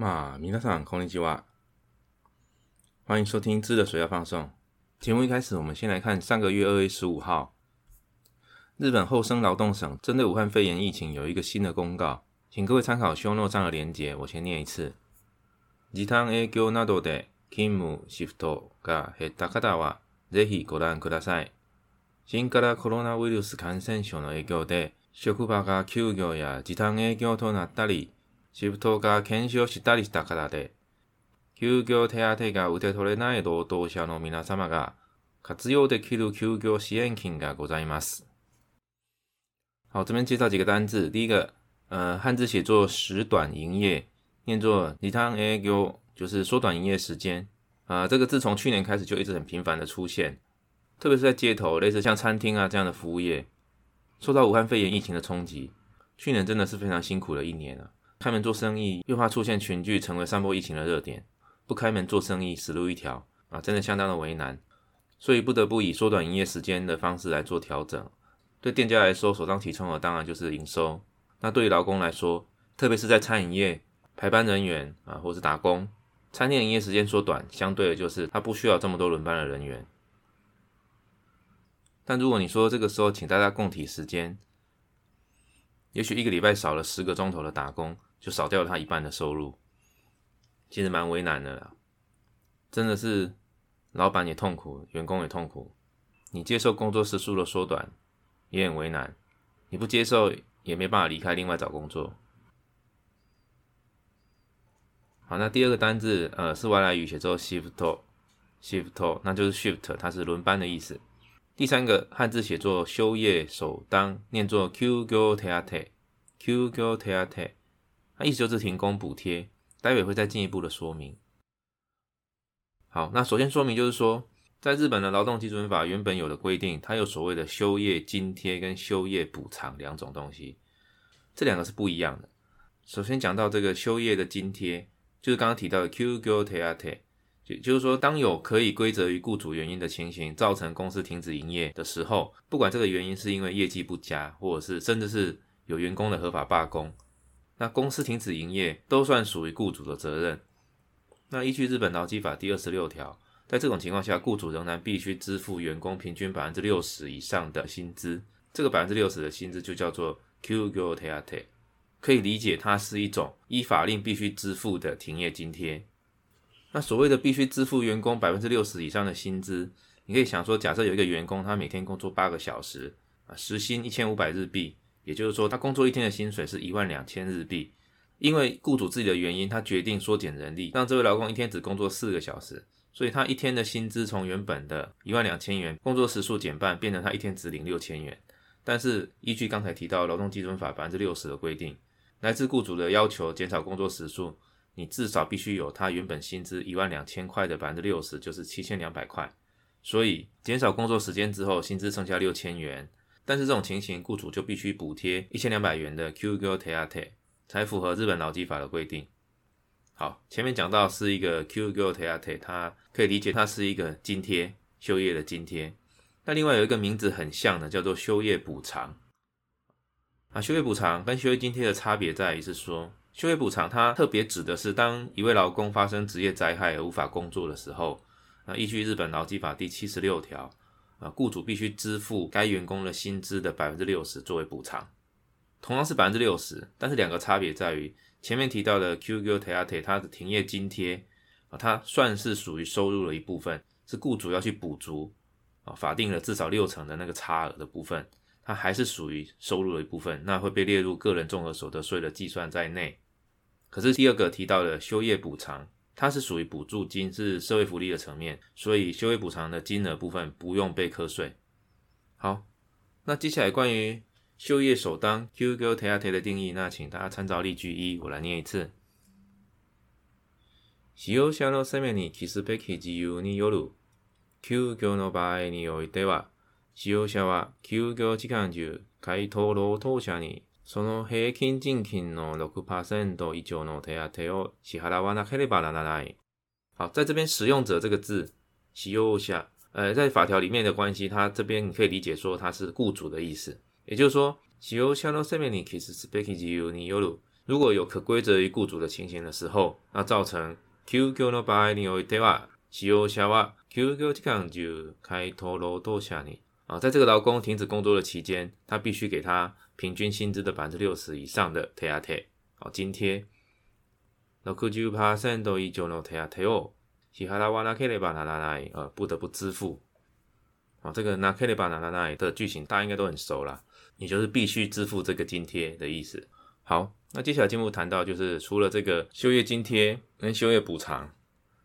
马明太上空灵吉蛙，欢迎收听《知的水压放松》节目。一开始，我们先来看上个月二月十五号，日本厚生劳动省针对武汉肺炎疫情有一个新的公告，请各位参考修诺站的链接。我先念一次：時短影響などで勤務シフトが減った方はぜひご覧ください。新からコロナウイルス感染症の影響で職場が休業や時短影響となったり。好，这边介绍几个单字。第一个，呃，汉字写作“时短营业”，念作 “tang a qiu”，就是缩短营业时间。啊，这个自从去年开始就一直很频繁的出现，特别是在街头，类似像餐厅啊这样的服务业，受到武汉肺炎疫情的冲击，去年真的是非常辛苦的一年了。开门做生意，又怕出现群聚，成为散播疫情的热点；不开门做生意，死路一条啊！真的相当的为难，所以不得不以缩短营业时间的方式来做调整。对店家来说，首当其冲的当然就是营收。那对于劳工来说，特别是在餐饮业排班人员啊，或是打工，餐厅营业时间缩短，相对的就是他不需要这么多轮班的人员。但如果你说这个时候请大家共体时间，也许一个礼拜少了十个钟头的打工。就少掉了他一半的收入，其实蛮为难的啦。真的是，老板也痛苦，员工也痛苦。你接受工作时数的缩短，也很为难；你不接受，也没办法离开，另外找工作。好，那第二个单字，呃，是外来语，写作 shift，shift，那就是 shift，它是轮班的意思。第三个汉字写作休业首当，念作 q i o teate，q i o teate。意思就是停工补贴，待会会再进一步的说明。好，那首先说明就是说，在日本的劳动基准法原本有的规定，它有所谓的休业津贴跟休业补偿两种东西，这两个是不一样的。首先讲到这个休业的津贴，就是刚刚提到的 Q Go Teate，就就是说，当有可以归责于雇主原因的情形，造成公司停止营业的时候，不管这个原因是因为业绩不佳，或者是甚至是有员工的合法罢工。那公司停止营业都算属于雇主的责任。那依据日本劳基法第二十六条，在这种情况下，雇主仍然必须支付员工平均百分之六十以上的薪资。这个百分之六十的薪资就叫做 Q ギョテ可以理解它是一种依法令必须支付的停业津贴。那所谓的必须支付员工百分之六十以上的薪资，你可以想说，假设有一个员工他每天工作八个小时，啊，时薪一千五百日币。也就是说，他工作一天的薪水是一万两千日币，因为雇主自己的原因，他决定缩减人力，让这位劳工一天只工作四个小时，所以他一天的薪资从原本的一万两千元，工作时数减半，变成他一天只领六千元。但是依据刚才提到劳动基准法百分之六十的规定，来自雇主的要求减少工作时数，你至少必须有他原本薪资一万两千块的百分之六十，就是七千两百块。所以减少工作时间之后，薪资剩下六千元。但是这种情形，雇主就必须补贴一千两百元的 QGOTT 才符合日本劳基法的规定。好，前面讲到是一个 QGOTT，它可以理解它是一个津贴休业的津贴。那另外有一个名字很像的，叫做休业补偿。啊，休业补偿跟休业津贴的差别在于是说，休业补偿它特别指的是当一位劳工发生职业灾害而无法工作的时候，那依据日本劳基法第七十六条。啊，雇主必须支付该员工的薪资的百分之六十作为补偿，同样是百分之六十，但是两个差别在于前面提到的 QQTAT 它的停业津贴啊，它算是属于收入的一部分，是雇主要去补足啊，法定的至少六成的那个差额的部分，它还是属于收入的一部分，那会被列入个人综合所得税的计算在内。可是第二个提到的休业补偿。它是属于补助金，是社会福利的层面，所以休业补偿的金额部分不用被课税。好，那接下来关于休业首当 q Q 提啊，提的定义，那请大家参照例句一，我来念一次。使用者様に寄付費自由による休業の場合においては、使用者は休業時間中、会頭労頭者にその平均賃金の6%以上の手当を支払わなければならない。好，在这边“使用者”这个字，使用者，呃，在法条里面的关系，它这边你可以理解说它是雇主的意思。也就是说，使用者の責任に帰すべき自由による。如果有可归责于雇主的情形的时候，那造成休業の場合においては、使用者は休業期間中回答労働者に啊，在这个劳工停止工作的期间，他必须给他平均薪资的百分之六十以上的贴啊哦津贴，六十九 percent 都依旧能贴啊贴哦，是哈拉瓦纳 k i l 不得不支付哦，这个 n a k i l i b 的剧情大家应该都很熟了，也就是必须支付这个津贴的意思。好，那接下来节目谈到就是除了这个休业津贴跟休业补偿，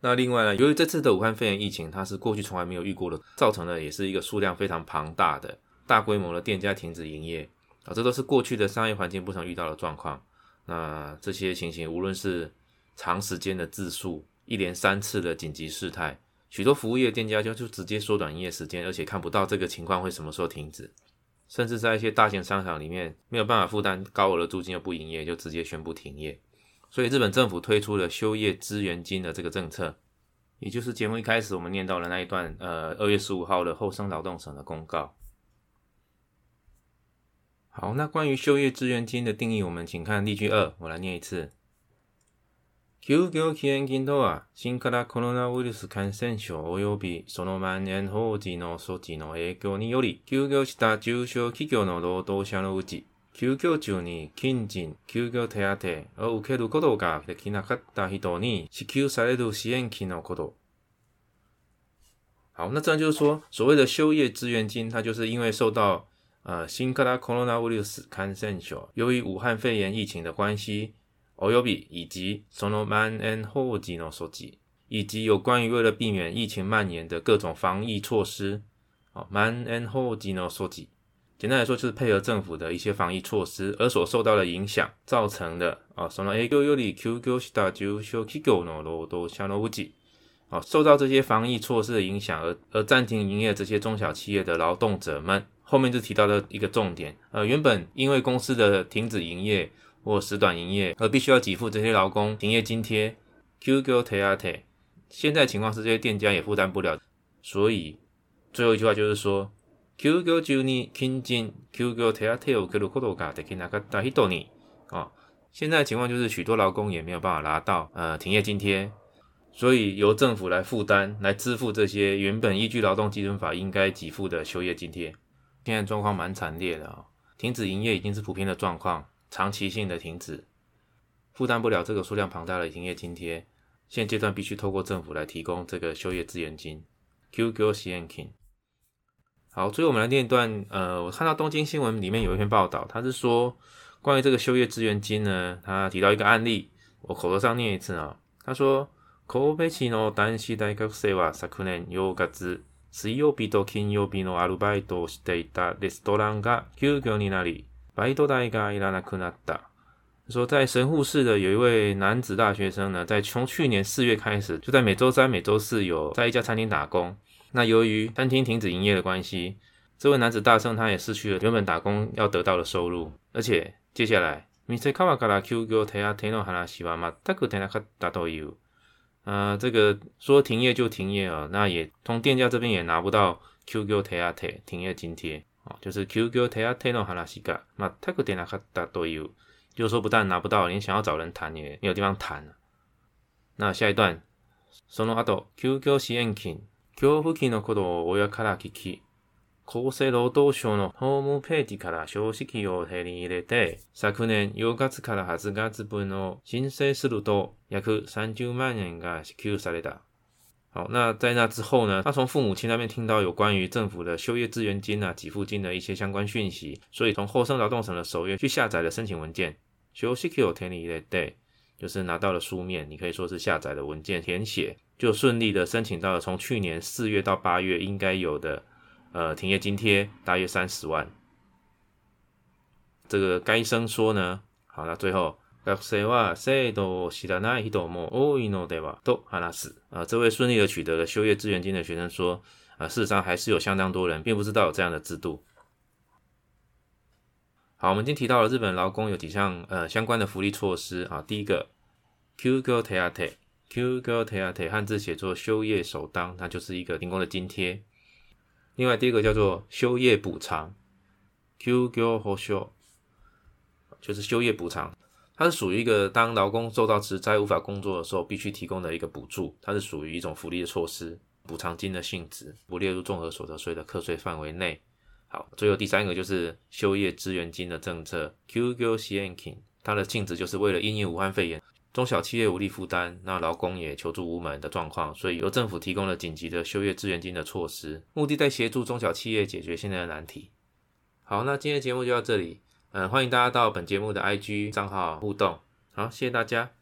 那另外呢，由于这次的武汉肺炎疫情，它是过去从来没有遇过的，造成了也是一个数量非常庞大的大规模的店家停止营业。啊，这都是过去的商业环境不曾遇到的状况。那这些情形，无论是长时间的自述，一连三次的紧急事态，许多服务业店家就就直接缩短营业时间，而且看不到这个情况会什么时候停止。甚至在一些大型商场里面，没有办法负担高额的租金，就不营业，就直接宣布停业。所以日本政府推出了休业支援金的这个政策，也就是节目一开始我们念到的那一段，呃，二月十五号的厚生劳动省的公告。好，那关于就业支援金的定义，我们请看例句二，我来念一次。休業支援金とは、新型コロナウイルス感染症及びその蔓延法止の措置の影響により休業した中小企業の労働者のうち、休業中に近親休業手当を受けることができなかった人に支給される支援金のこと。好，那这样就是说，所谓的休业支援金，它就是因为受到呃，新型的冠状病毒感染症，由于武汉肺炎疫情的关系，および、以及そのマン＆ホウの措置、以及有关于为了避免疫情蔓延的各种防疫措施，啊、マン＆ホウの措置，简单来说就是配合政府的一些防疫措施而所受到的影响造成的，啊、その A Q U 里 Q Q した就消去機のロド下落無し、啊，受到这些防疫措施的影响而而暂停营业这些中小企业的劳动者们。后面就提到的一个重点，呃，原本因为公司的停止营业或时短营业而必须要给付这些劳工停业津贴，Q Q t A t 现在情况是这些店家也负担不了，所以最后一句话就是说，Q Q Juni k i n Q Q t A Te k u k o d o k a Deki n a a a h i Doni，啊，现在的情况就是许多劳工也没有办法拿到呃停业津贴，所以由政府来负担，来支付这些原本依据劳动基准法应该给付的休业津贴。现在状况蛮惨烈的啊，停止营业已经是普遍的状况，长期性的停止，负担不了这个数量庞大的营业津贴，现阶段必须透过政府来提供这个休业支援金。好，最后我们来念一段，呃，我看到东京新闻里面有一篇报道，他是说关于这个休业资源金呢，他提到一个案例，我口头上念一次啊，他说，コベシの男子大学生は昨年8月。水曜日と金曜日のアルバイトをしていたレストランが休業になり、バイト代がいらなくなった。说在神户市的有一位男子大学生呢，在从去年四月开始，就在每周三、每周四有在一家餐厅打工。那由于餐厅停止营业的关系，这位男子大生他也失去了原本打工要得到的收入，而且接下来，店川から休業手当の話は全く出なかったという。呃，这个说停业就停业啊，那也从店家这边也拿不到 QQ 提啊贴停业津贴啊，就是 QQ 提啊贴的哈拉西嘎，那泰国店啊卡达都有，就说不但拿不到，连想要找人谈也没有地方谈。那下一段，その後、と休業支援金交付期の頃を親から聞き厚生劳动省的ホームページから書式を手に入れて、昨年4月から8月分の申請すると、約3,000円が支給された。好，那在那之后呢？他从父母亲那边听到有关于政府的就业支援金啊、给付金的一些相关讯息，所以从厚生劳动省的首页去下载了申请文件。書式を填り入れて、就是拿到了书面，你可以说是下载的文件填写，就顺利的申请到了从去年4月到8月应该有的。呃，停业津贴大约三十万。这个该生说呢，好了，最后啊，这位顺利的取得了休业支援金的学生说，啊，事实上还是有相当多人并不知道有这样的制度。好，我们今天提到了日本劳工有几项呃相关的福利措施啊，第一个，q go teate，q go teate，汉字写作休业首当，它就是一个停工的津贴。另外，第一个叫做休业补偿，qiu ye hou x a o 就是休业补偿，它是属于一个当劳工受到职灾无法工作的时候必须提供的一个补助，它是属于一种福利的措施，补偿金的性质，不列入综合所得税的课税范围内。好，最后第三个就是休业支援金的政策，qiu i a n jin，它的性质就是为了应武汉肺炎。中小企业无力负担，那劳工也求助无门的状况，所以由政府提供了紧急的休业支援金的措施，目的在协助中小企业解决现在的难题。好，那今天节目就到这里，嗯，欢迎大家到本节目的 I G 账号互动。好，谢谢大家。